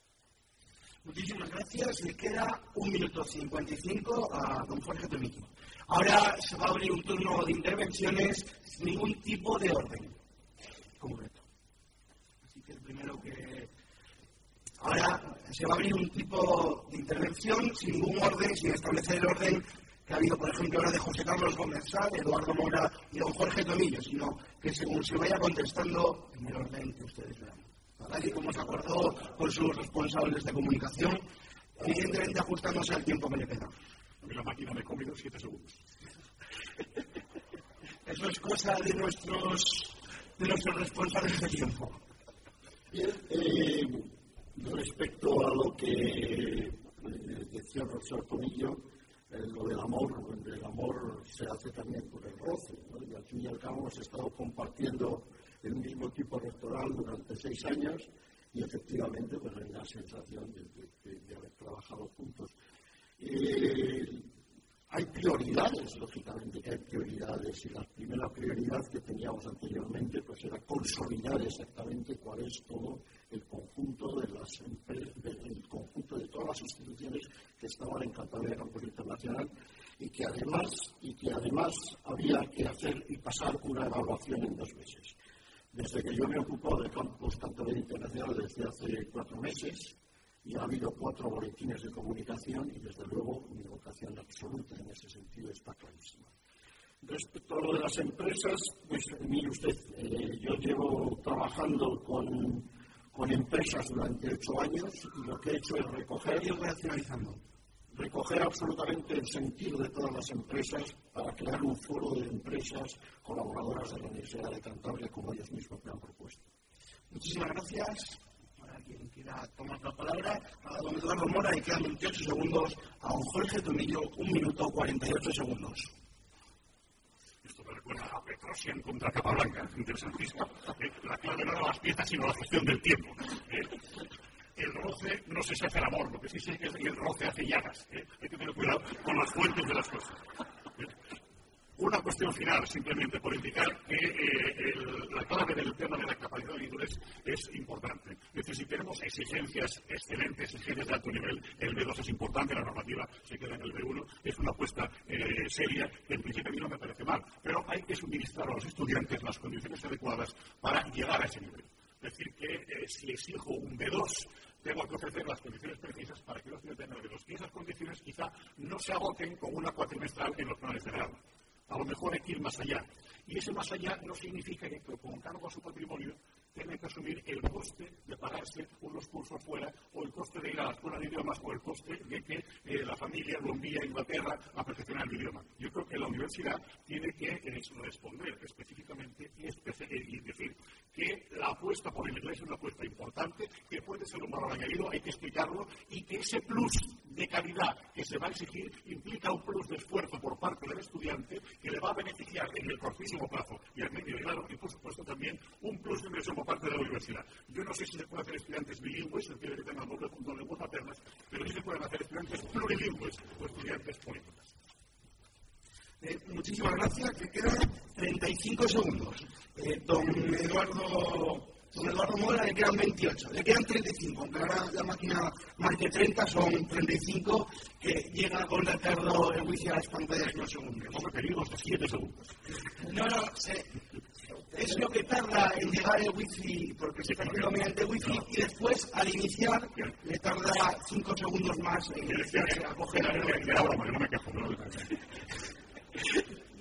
Muchísimas gracias. Le queda un minuto cincuenta y cinco a don Jorge Tomillo. Ahora se va a abrir un turno de intervenciones sin ningún tipo de orden primero que. Ahora se va a abrir un tipo de intervención sin ningún orden, sin establecer el orden que ha habido, por ejemplo, ahora de José Carlos Gómez Sá, Eduardo Mora y don Jorge Tomillo, sino que según se vaya contestando en el orden que ustedes vean tal y como se acordó con sus responsables de comunicación, evidentemente ajustándose al tiempo que le queda. la máquina me come comido siete segundos. Eso es cosa de nuestros, de nuestros responsables de tiempo. Bien, eh, respecto a lo que eh, decía el profesor eh, lo del amor, el amor se hace también por el roce, y al fin y al cabo hemos estado compartiendo el mismo tipo rectoral durante seis años y efectivamente pues hay la sensación de, haber trabajado juntos. Hay prioridades, lógicamente que hay prioridades, y la primera prioridad que teníamos anteriormente pues era consolidar exactamente cuál es todo el conjunto de las empresas, de todas las instituciones que estaban en Cantabria Campus Internacional y que además y que además había que hacer y pasar una evaluación en dos meses. Desde que yo me ocupo del campus Cantabria Internacional desde hace cuatro meses, y ha habido cuatro boletines de comunicación y desde luego mi vocación absoluta en ese sentido está clarísima. Respecto a lo de las empresas, pues mire usted, eh, yo llevo trabajando con, con, empresas durante ocho años y lo que he hecho es recoger y racionalizando recoger absolutamente el sentir de todas las empresas para crear un foro de empresas colaboradoras de la Universidad de Cantabria como ellos mismos me han propuesto. Muchísimas gracias. Quien quiera tomar la palabra, a don Eduardo Mora y quedan 28 segundos, a don Jorge Tomillo, un minuto 48 segundos. Esto me recuerda a Petrosian contra Capablanca, interesantísimo. Eh, la clave no era las piezas, sino la gestión del tiempo. Eh, el roce no sé si hace el amor, lo que sí sé que el roce hace llagas. ¿eh? Hay que tener cuidado con las fuentes de las cosas. ¿Eh? Una cuestión final, simplemente por indicar que eh, la clave del tema de la capacidad de inglés es importante. Es decir, si tenemos exigencias excelentes, exigencias de alto nivel, el B2 es importante, la normativa se queda en el B1, es una apuesta seria que en principio a mí no me parece mal, pero hay que suministrar a los estudiantes las condiciones adecuadas para llegar a ese nivel. Es decir, que si exijo un B2, tengo que ofrecer las condiciones precisas para que los estudiantes tengan B2. Y esas condiciones quizá no se agoten con una cuatrimestral en los planes de grado. A lo mejor hay que ir más allá. Y ese más allá no significa que, con cargo a su patrimonio, tienen que asumir el coste de pagarse unos cursos fuera o el coste de ir a la escuela de idiomas o el coste de que eh, la familia lo a Inglaterra a perfeccionar el idioma. Yo creo que la universidad tiene que eh, responder específicamente y, y, decir que la apuesta por el inglés es una apuesta importante, que puede ser un valor añadido, hay que explicarlo, y que ese plus de calidad que se va a exigir implica un plus de esfuerzo por parte del estudiante que le va a beneficiar en el cortísimo plazo y al medio y largo, y por supuesto también un plus de inversión parte de la universidad. Yo no sé si se puede hacer estudiantes bilingües, el que tengan doble, de lenguas maternas, pero sí se pueden hacer estudiantes plurilingües o estudiantes políticos. Eh, muchísimas gracias, que quedan 35 segundos. Eh, don Eduardo Don Eduardo Mora le quedan 28, le quedan 35, aunque ahora la máquina marque 30, son 35 que llega con retardo el wifi a las pantallas en un segundo. Hemos referido hasta 7 segundos. No, no, es lo que tarda en llegar el wifi, porque se percibe mediante wifi, y después al iniciar le tarda 5 segundos más en a coger el... no me quejo,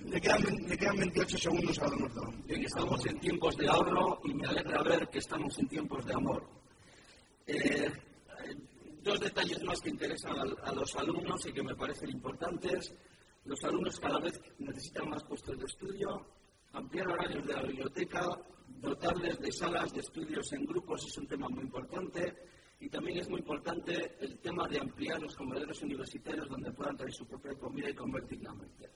le quedan, le quedan 28 segundos a Don estamos en tiempos de ahorro y me alegra ver que estamos en tiempos de amor. Eh, dos detalles más que interesan a, a, los alumnos y que me parecen importantes. Los alumnos cada vez necesitan más puestos de estudio, ampliar horarios de la biblioteca, dotarles de salas de estudios en grupos es un tema muy importante. Y también es muy importante el tema de ampliar los comedores universitarios donde puedan traer su propia comida y comer dignamente.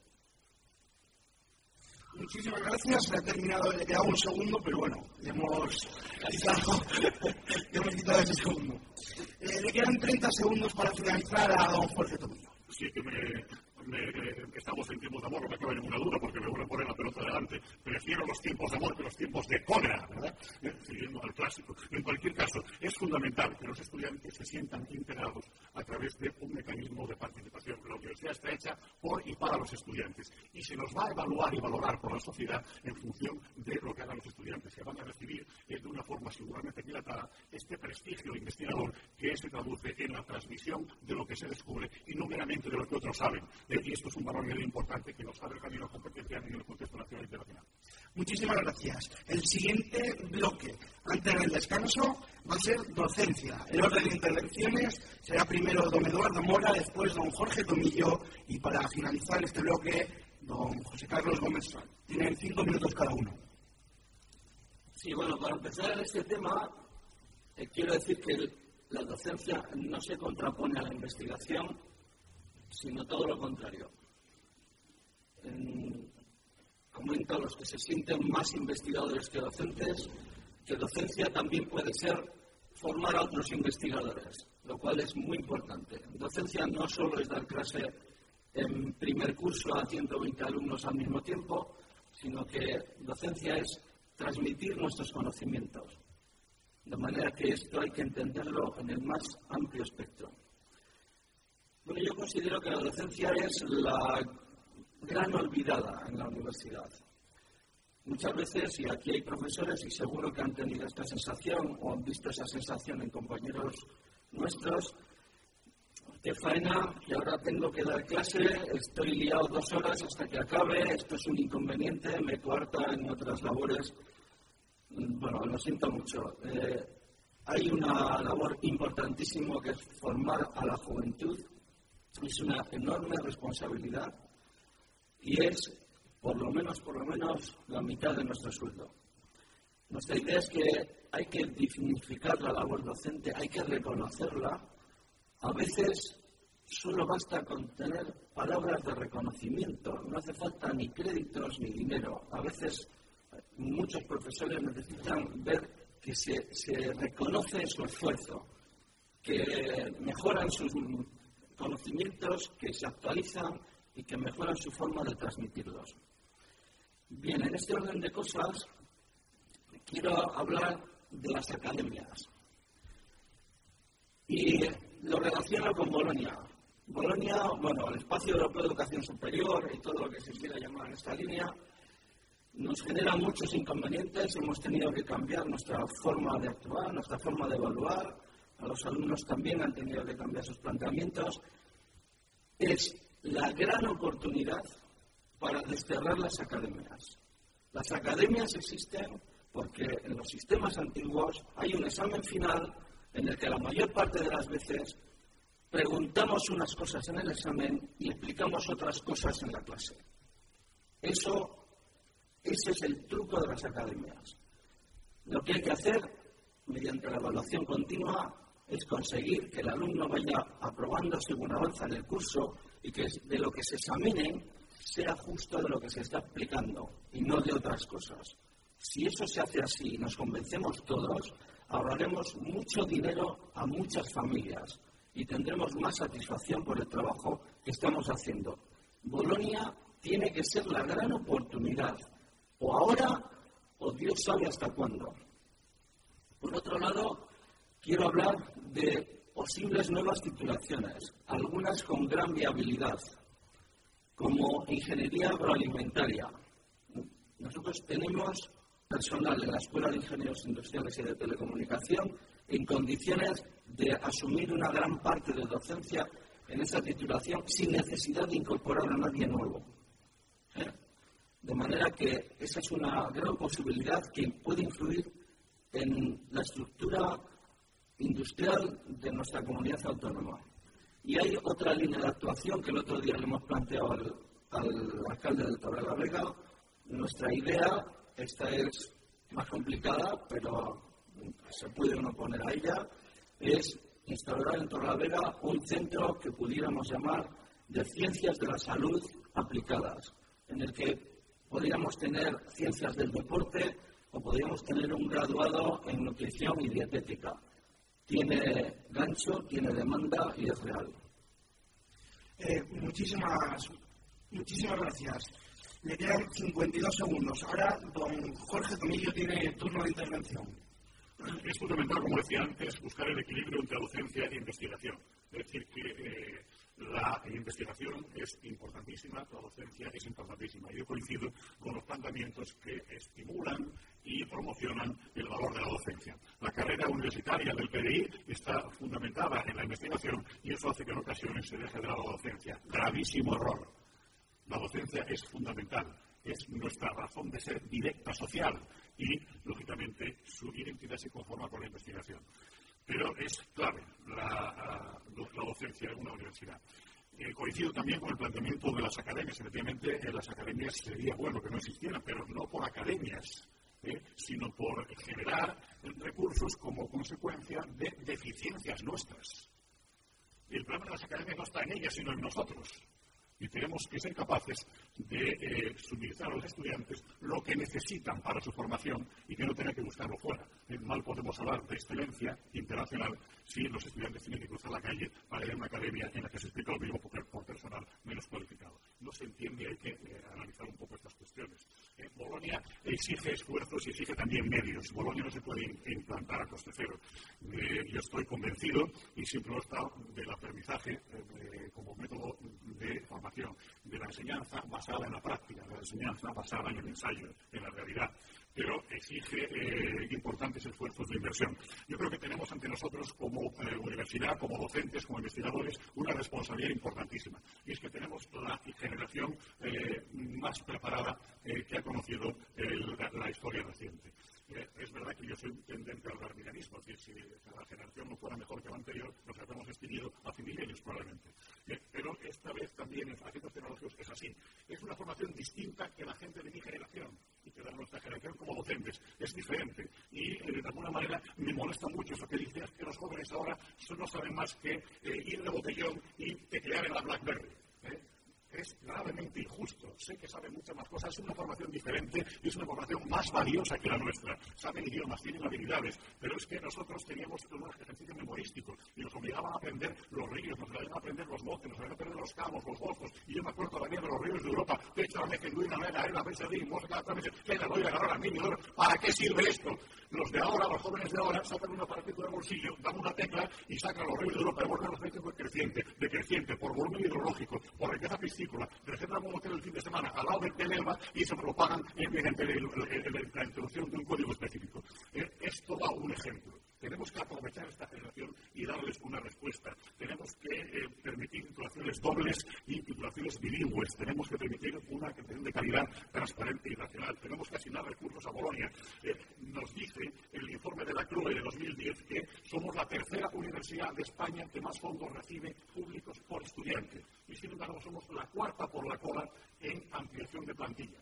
Muchísimas gracias. Se ha terminado, le queda un segundo, pero bueno, hemos quitado, hemos quitado ese segundo. Eh, le quedan 30 segundos para finalizar a don Jorge Tomillo. Sí, que me, estamos en tiempos de amor, no me cabe ninguna duda porque me voy a poner la pelota delante. Prefiero los tiempos de amor que los tiempos de cólera, ¿verdad? Eh, siguiendo al clásico. En cualquier caso, es fundamental que los estudiantes se sientan integrados a través de un mecanismo de participación. La universidad está hecha por y para los estudiantes y se nos va a evaluar y valorar por la sociedad en función de lo que hagan los estudiantes, que van a recibir eh, de una forma seguramente dilatada este prestigio investigador que se traduce en la transmisión de lo que se descubre y no meramente de lo que otros saben. Y esto es un valor muy importante que nos abre el camino a competencia en el contexto nacional e internacional. Muchísimas gracias. El siguiente bloque, antes del descanso, va a ser docencia. El orden de intervenciones será primero don Eduardo Mora, después don Jorge Tomillo y para finalizar este bloque, don José Carlos Gómez Tienen cinco minutos cada uno. Sí, bueno, para empezar este tema, eh, quiero decir que la docencia no se contrapone a la investigación, sino todo lo contrario. En, comento a los que se sienten más investigadores que docentes, que docencia también puede ser formar a otros investigadores, lo cual es muy importante. Docencia no solo es dar clase en primer curso a 120 alumnos al mismo tiempo, sino que docencia es transmitir nuestros conocimientos. De manera que esto hay que entenderlo en el más amplio espectro. Bueno, yo considero que la docencia es la gran olvidada en la universidad. Muchas veces, y aquí hay profesores y seguro que han tenido esta sensación o han visto esa sensación en compañeros nuestros, qué faena, que ahora tengo que dar clase, estoy liado dos horas hasta que acabe, esto es un inconveniente, me cuarta en otras labores. Bueno, lo siento mucho. Eh, hay una labor importantísima que es formar a la juventud. Es una enorme responsabilidad y es por lo menos, por lo menos, la mitad de nuestro sueldo. Nuestra idea es que hay que dignificar la labor docente, hay que reconocerla. A veces solo basta con tener palabras de reconocimiento, no hace falta ni créditos ni dinero. A veces muchos profesores necesitan ver que se, se reconoce su esfuerzo, que mejoran sus conocimientos, que se actualizan y que mejoran su forma de transmitirlos. Bien, en este orden de cosas quiero hablar de las academias. Y lo relaciono con Bolonia. Bolonia, bueno, el espacio europeo de educación superior y todo lo que se quiera llamar en esta línea, nos genera muchos inconvenientes. Hemos tenido que cambiar nuestra forma de actuar, nuestra forma de evaluar. A los alumnos también han tenido que cambiar sus planteamientos. Es la gran oportunidad para desterrar las academias. Las academias existen porque en los sistemas antiguos hay un examen final en el que la mayor parte de las veces preguntamos unas cosas en el examen y explicamos otras cosas en la clase. Eso, ese es el truco de las academias. Lo que hay que hacer, mediante la evaluación continua, es conseguir que el alumno vaya aprobando según avanza en el curso y que de lo que se examine sea justo de lo que se está explicando y no de otras cosas. Si eso se hace así y nos convencemos todos, ahorraremos mucho dinero a muchas familias y tendremos más satisfacción por el trabajo que estamos haciendo. Bolonia tiene que ser la gran oportunidad, o ahora o Dios sabe hasta cuándo. Por otro lado, quiero hablar de posibles nuevas titulaciones, algunas con gran viabilidad, como ingeniería agroalimentaria. Nosotros tenemos personal en la Escuela de Ingenieros Industriales y de Telecomunicación en condiciones de asumir una gran parte de docencia en esa titulación sin necesidad de incorporar a nadie nuevo. ¿Eh? De manera que esa es una gran posibilidad que puede influir en la estructura industrial de nuestra comunidad autónoma. Y hay otra línea de actuación que el otro día le hemos planteado al, al alcalde de Torre Vega. Nuestra idea esta es más complicada, pero se puede uno poner a ella, es instaurar en Torlavega un centro que pudiéramos llamar de ciencias de la salud aplicadas, en el que podríamos tener ciencias del deporte o podríamos tener un graduado en nutrición y dietética. Tiene gancho, tiene demanda y es real. Eh, muchísimas, muchísimas gracias. Le quedan 52 segundos. Ahora, don Jorge Tomillo tiene turno de intervención. Es fundamental, como decía antes, buscar el equilibrio entre docencia e investigación. Es decir, que eh, la investigación es importantísima, la docencia es importantísima. Yo coincido con los planteamientos que estimulan y promocionan el valor de la docencia. La carrera universitaria del PDI está fundamentada en la investigación y eso hace que en ocasiones se deje de la docencia. Gravísimo error la docencia es fundamental, es nuestra razón de ser directa social y, lógicamente, su identidad se conforma con la investigación. Pero es clave la, docencia en una universidad. Eh, coincido también con el planteamiento de las academias. Efectivamente, en las academias sería bueno que no existieran, pero no por academias, eh, sino por generar recursos como consecuencia de deficiencias nuestras. El problema de las academias no está en ellas, sino en nosotros y tenemos que ser capaces de eh, suministrar a los estudiantes lo que necesitan para su formación y que no tengan que buscarlo fuera. Eh, mal podemos hablar de excelencia internacional si los estudiantes tienen que cruzar la calle para ir a una academia en la que se explica lo mismo por, personal menos cualificado. No se entiende, hay que eh, analizar un poco estas cuestiones. Bolonia exige esfuerzos y exige también medios. Bolonia no se puede implantar a coste cero. yo estoy convencido, y siempre lo he estado, del aprendizaje como método de formación, de la enseñanza basada en la práctica, de la enseñanza basada en el ensayo, en la realidad, pero exige eh, importantes esfuerzos de inversión. Yo creo que tenemos ante nosotros como eh, universidad, como docentes, como investigadores, una responsabilidad importantísima, y es que tenemos la generación eh, más preparada que ha conocido la historia reciente. Eh, es verdad que yo soy tendente al darwinianismo, es decir, si la generación no fuera mejor que la anterior, nos habríamos extinguido hace milenios probablemente. Eh, pero esta vez también en aspectos tecnológicos es así. Es una formación distinta que la gente de mi generación y que de nuestra generación como docentes. Es diferente. Y eh, de alguna manera me molesta mucho eso que dices que los jóvenes ahora no saben más que ir de botellón y teclear en la BlackBerry es gravemente injusto. Sé que saben muchas más cosas, es una formación diferente y es una formación más valiosa que la nuestra. Saben idiomas, tienen habilidades, pero es que nosotros teníamos unos ejercicios memorísticos y nos obligaban a aprender los ríos, nos obligaban a aprender los montes, nos obligaban a aprender los cabos, los golfos. Y yo me acuerdo todavía de los ríos de Europa. De hecho, la que Luina, la era, de Mosca, que la voy a agarrar a mí, ¿para qué sirve esto? Los de ahora, los jóvenes de ahora, sacan un aparatito de bolsillo, dan una tecla y sacan los ríos de Europa. Hemos los de creciente, decreciente, por volumen hidrológico, por riqueza piscícola. Reservan un hotel el fin de semana al lado del Elba y se lo pagan mediante la introducción de un código específico. Eh, esto da un ejemplo. Tenemos que aprovechar esta generación y darles una respuesta. Tenemos que eh, permitir titulaciones dobles y titulaciones bilingües. Tenemos que permitir una educación de calidad transparente y racional. Tenemos que asignar recursos a Bolonia. Eh, nos dice el informe de la CRUE de 2010 que somos la tercera universidad de España que más fondos recibe públicos por estudiante. Y sin embargo somos la cuarta por la cola en ampliación de plantilla.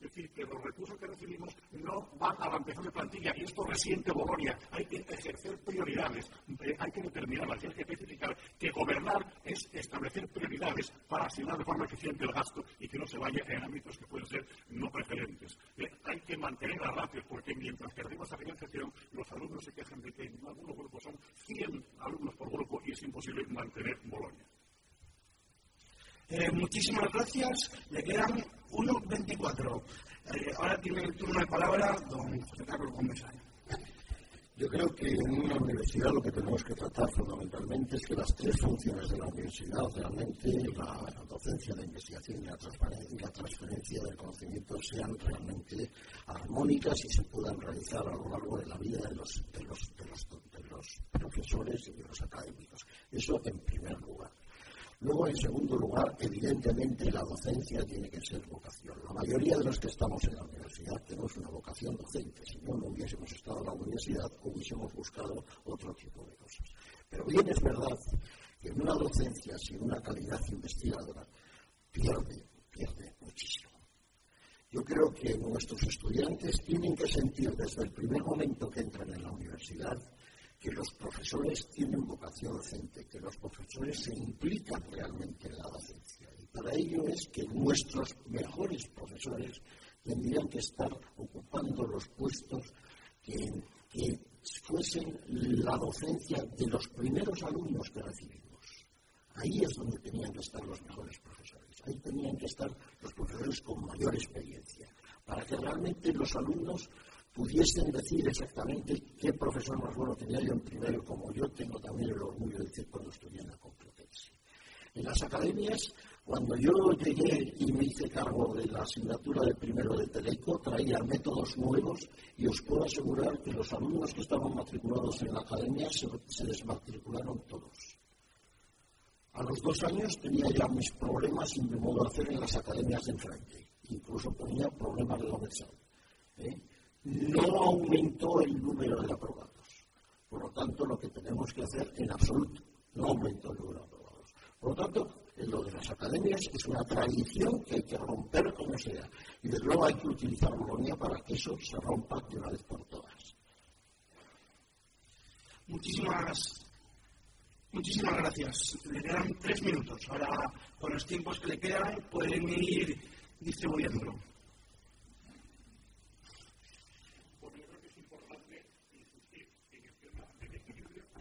Es decir, que los recursos que recibimos no van a la ampliación de plantilla y esto resiente Bolonia. Hay que ejercer prioridades, eh, hay que determinarlas y hay que especificar que gobernar es establecer prioridades para asignar de forma eficiente el gasto y que no se vaya en ámbitos que pueden ser no preferentes. Eh, hay que mantener las ratios porque mientras que esa financiación, los alumnos se quejan de que en algunos grupos son 100 alumnos por grupo y es imposible mantener Bolonia. Eh, muchísimas gracias. Le quedan 1.24. Eh, ahora tiene el turno de palabra don José Carlos Gómez. Yo creo que en una universidad lo que tenemos que tratar fundamentalmente es que las tres funciones de la universidad, realmente la, docencia, la investigación y la, y la, transferencia del conocimiento, sean realmente armónicas y se puedan realizar a lo largo de la vida de los, de los, de los, de los profesores y de los académicos. Eso en primer lugar. Luego, en segundo lugar, evidentemente la docencia tiene que ser vocación. La mayoría de los que estamos en la universidad tenemos una vocación docente. Si no, hubiésemos estado en la universidad, hubiésemos buscado otro tipo de cosas. Pero bien es verdad que en una docencia sin una calidad investigadora pierde, pierde muchísimo. Yo creo que nuestros estudiantes tienen que sentir desde el primer momento que entran en la universidad que los profesores tienen vocación docente, que los profesores se implican realmente en la docencia. Y para ello es que nuestros mejores profesores tendrían que estar ocupando los puestos que, fuesen la docencia de los primeros alumnos que recibimos. Ahí es donde tenían que estar los mejores profesores. Ahí tenían que estar los profesores con mayor experiencia, para que realmente los alumnos pudiesen decir exactamente qué profesor más bueno tenía yo en primero, como yo tengo también el orgullo de decir cuando estudié en la Complutense. En las academias, cuando yo llegué y me hice cargo de la asignatura de primero de Teleco, traía métodos nuevos y os puedo asegurar que los alumnos que estaban matriculados en la academia se, desmatricularon todos. A los dos años tenía ya mis problemas sin de modo de hacer en las academias de enfrente. Incluso ponía problemas de la ¿eh? No aumentó el número de aprobados. Por lo tanto, lo que tenemos que hacer en absoluto, no aumentó el número de aprobados. Por lo tanto, en lo de las academias es una tradición que hay que romper como sea. Y desde luego hay que utilizar Bolonia para que eso se rompa de una vez por todas. Muchísimas, muchísimas gracias. Le quedan tres minutos. Ahora, con los tiempos que le quedan, pueden ir distribuyéndolo.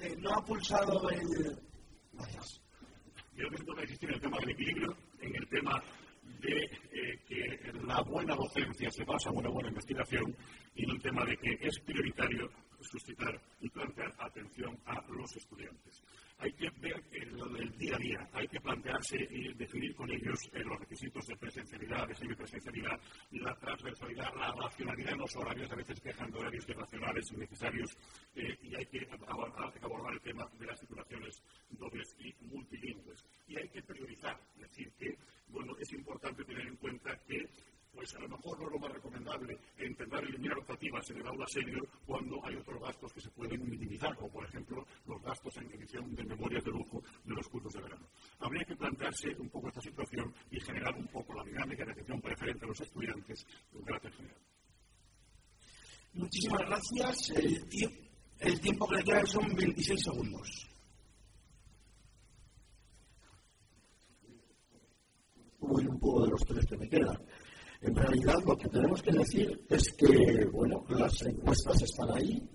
Eh, no ha pulsado el. Yo creo que existir en el tema del equilibrio, en el tema de eh, que la buena docencia se basa en una buena investigación y en el tema de que es prioritario suscitar y plantear atención a los estudiantes hay que ver el, día a día, hay que plantearse y definir con ellos eh, los requisitos de presencialidad, de semipresencialidad, la transversalidad, la racionalidad en los horarios, a veces quejan de horarios irracionales, innecesarios, eh, y hay que abordar el tema de las titulaciones dobles y multilingües. Y hay que priorizar, es decir, que bueno, es importante tener en cuenta que pues a lo mejor no es lo más recomendable intentar eliminar optativas en el aula senior cuando hay otros gastos que se pueden minimizar, como por ejemplo los gastos en edición de memorias de lujo de los cursos de verano. Habría que plantearse un poco esta situación y generar un poco la dinámica de atención preferente a los estudiantes de carácter general. Muchísimas gracias. Tiempo que le queda son 26 segundos. Voy un poco de los tres que me quedan. En realidad lo que tenemos que decir es que, bueno, las encuestas están ahí.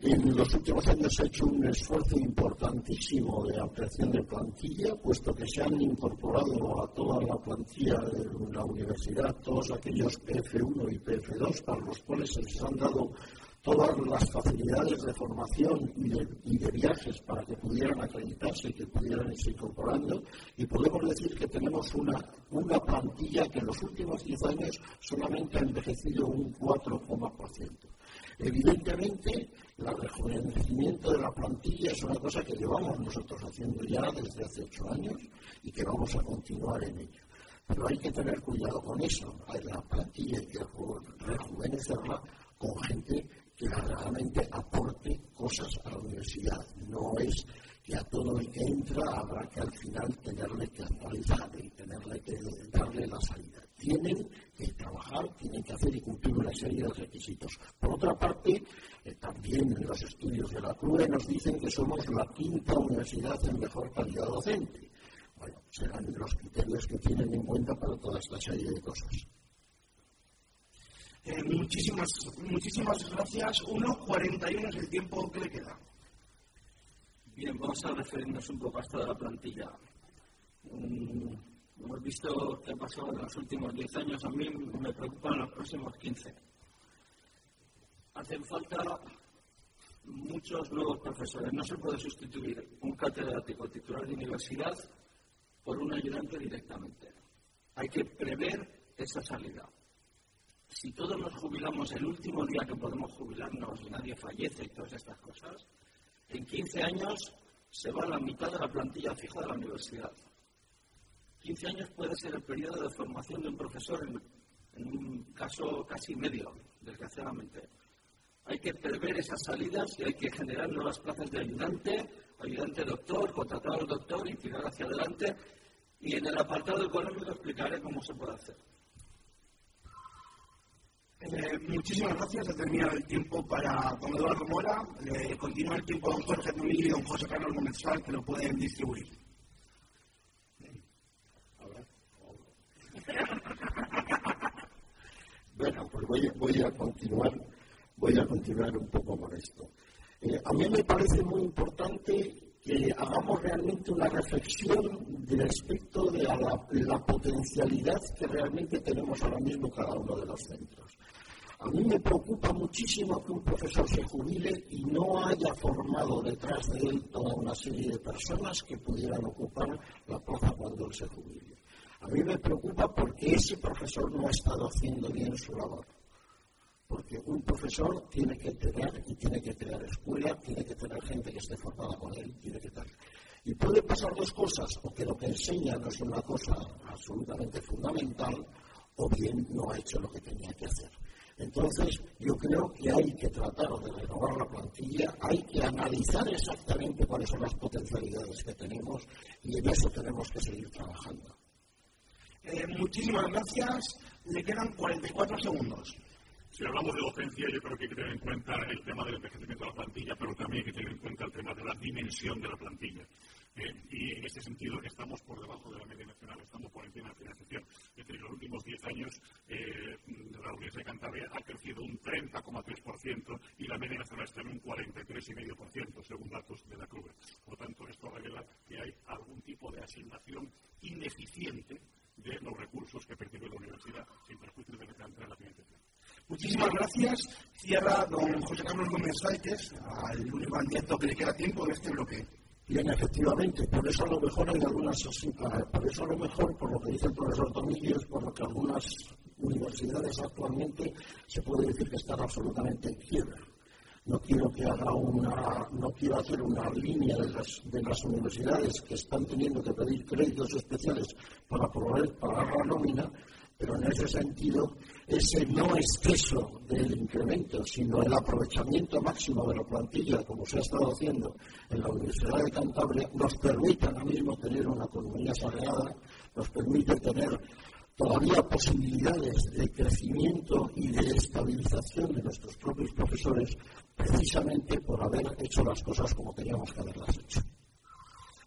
En los últimos años se ha hecho un esfuerzo importantísimo de ampliación de plantilla, puesto que se han incorporado a toda la plantilla de la universidad todos aquellos PF1 y PF2 para los cuales se les han dado todas las facilidades de formación y de, viajes para que pudieran acreditarse y que pudieran irse incorporando. Y podemos decir que tenemos una, una plantilla que en los últimos 10 años solamente ha envejecido un 4,%. Evidentemente, el rejuvenecimiento de la plantilla es una cosa que llevamos nosotros haciendo ya desde hace ocho años y que vamos a continuar en ello. Pero hay que tener cuidado con eso. La plantilla hay que rejuvenecerla con gente que realmente aporte cosas a la universidad. No es que a todo el que entra habrá que al final tenerle que actualizar y tenerle que darle la salida. Tienen que trabajar, tienen que hacer y cumplir una serie de requisitos. Por otra parte, eh, también los estudios de la CRUE nos dicen que somos la quinta universidad en mejor calidad docente. Bueno, serán los criterios que tienen en cuenta para toda esta serie de cosas. Eh, muchísimas, muchísimas gracias. 1.41 es el tiempo que le queda. Bien, vamos a referirnos un poco a esto de la plantilla. Mm, hemos visto qué ha pasado en los últimos 10 años. A mí me preocupan los próximos 15. Hacen falta muchos nuevos profesores. No se puede sustituir un catedrático titular de universidad por un ayudante directamente. Hay que prever esa salida si todos nos jubilamos el último día que podemos jubilarnos y nadie fallece y todas estas cosas, en 15 años se va la mitad de la plantilla fija de la universidad. 15 años puede ser el periodo de formación de un profesor en, un caso casi medio, desgraciadamente. Hay que prever esas salidas y hay que generar nuevas plazas de ayudante, ayudante doctor, contratado al doctor y tirar hacia adelante. Y en el apartado económico explicaré cómo se puede hacer. Eh, muchísimas gracias. Ha terminado el tiempo para don Eduardo Mora. Le continúa el tiempo don Jorge Tumilli y don José Carlos Gómez que lo pueden distribuir. Bueno, pues voy, voy, a continuar, voy a continuar un poco con esto. Eh, a mí me parece muy importante que hagamos realmente una reflexión respecto de la, la, potencialidad que realmente tenemos ahora mismo cada uno de los centros. A mí me preocupa muchísimo que un profesor se jubile y no haya formado detrás de él toda una serie de personas que pudieran ocupar la plaza cuando él se jubile. A mí me preocupa porque ese profesor no ha estado haciendo bien su labor. Porque un profesor tiene que tener y tiene que crear escuela, tiene que tener gente que esté formada con él, tiene que tener. Y puede pasar dos cosas, o que lo que enseña no es una cosa absolutamente fundamental, o bien no ha hecho lo que tenía que hacer. Entonces, yo creo que hay que tratar de renovar la plantilla, hay que analizar exactamente cuáles son las potencialidades que tenemos y en eso tenemos que seguir trabajando. Eh, muchísimas gracias. Le quedan 44 segundos. Si hablamos de docencia, yo creo que hay que tener en cuenta el tema del envejecimiento de la plantilla, pero también hay que tener en cuenta el tema de la dimensión de la plantilla. Y en este sentido estamos por debajo de la media nacional, estamos por encima de la financiación. En los últimos 10 años eh, la Universidad de Cantabria ha crecido un 30,3% y la media nacional está en un 43,5% según datos de la CRUB. Por tanto, esto revela que hay algún tipo de asignación ineficiente de los recursos que percibe la universidad sin perjuicio de la financiación. Muchísimas gracias. Cierra don José Carlos Gómez Sánchez, al único candidato que le queda tiempo de este bloque. Bien, efectivamente, por eso a lo mejor hay algunas, por eso a lo mejor, por lo que dice el profesor Tomillos, por lo que algunas universidades actualmente se puede decir que están absolutamente en quiebra. No quiero que haga una, no quiero hacer una línea de las, de las universidades que están teniendo que pedir créditos especiales para poder pagar la nómina, pero en ese sentido, ese no exceso del incremento, sino el aprovechamiento máximo de la plantilla, como se ha estado haciendo en la Universidad de Cantabria, nos permite ahora mismo tener una economía saneada, nos permite tener todavía posibilidades de crecimiento y de estabilización de nuestros propios profesores, precisamente por haber hecho las cosas como teníamos que haberlas hecho.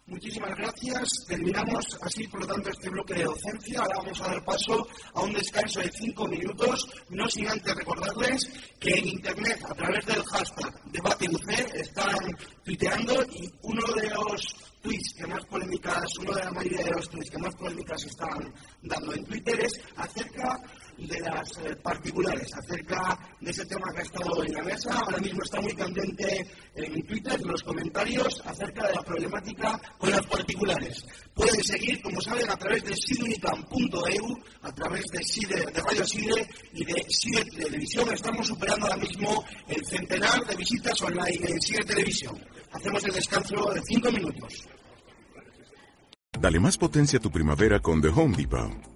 Muchísimas gracias. Terminamos así, por lo tanto, este bloque de docencia. Ahora vamos a dar paso a un descanso de cinco minutos, no sin antes recordarles que en Internet, a través del hashtag DebateUC, están tuiteando y uno de los que más polémicas, uno de la mayoría de los tweets que más polémicas están dando en Twitter es acerca de las eh, particulares, acerca de ese tema que ha estado en la mesa. Ahora mismo está muy candente en Twitter los comentarios acerca de la problemática con las particulares. Pueden seguir, como saben, a través de sidunicam.eu, a través de, de Radio Side y de Side Televisión. Estamos superando ahora mismo el centenar de visitas online en Side Televisión. Hacemos el descanso de cinco minutos. Dale más potencia a tu primavera con The Home Depot.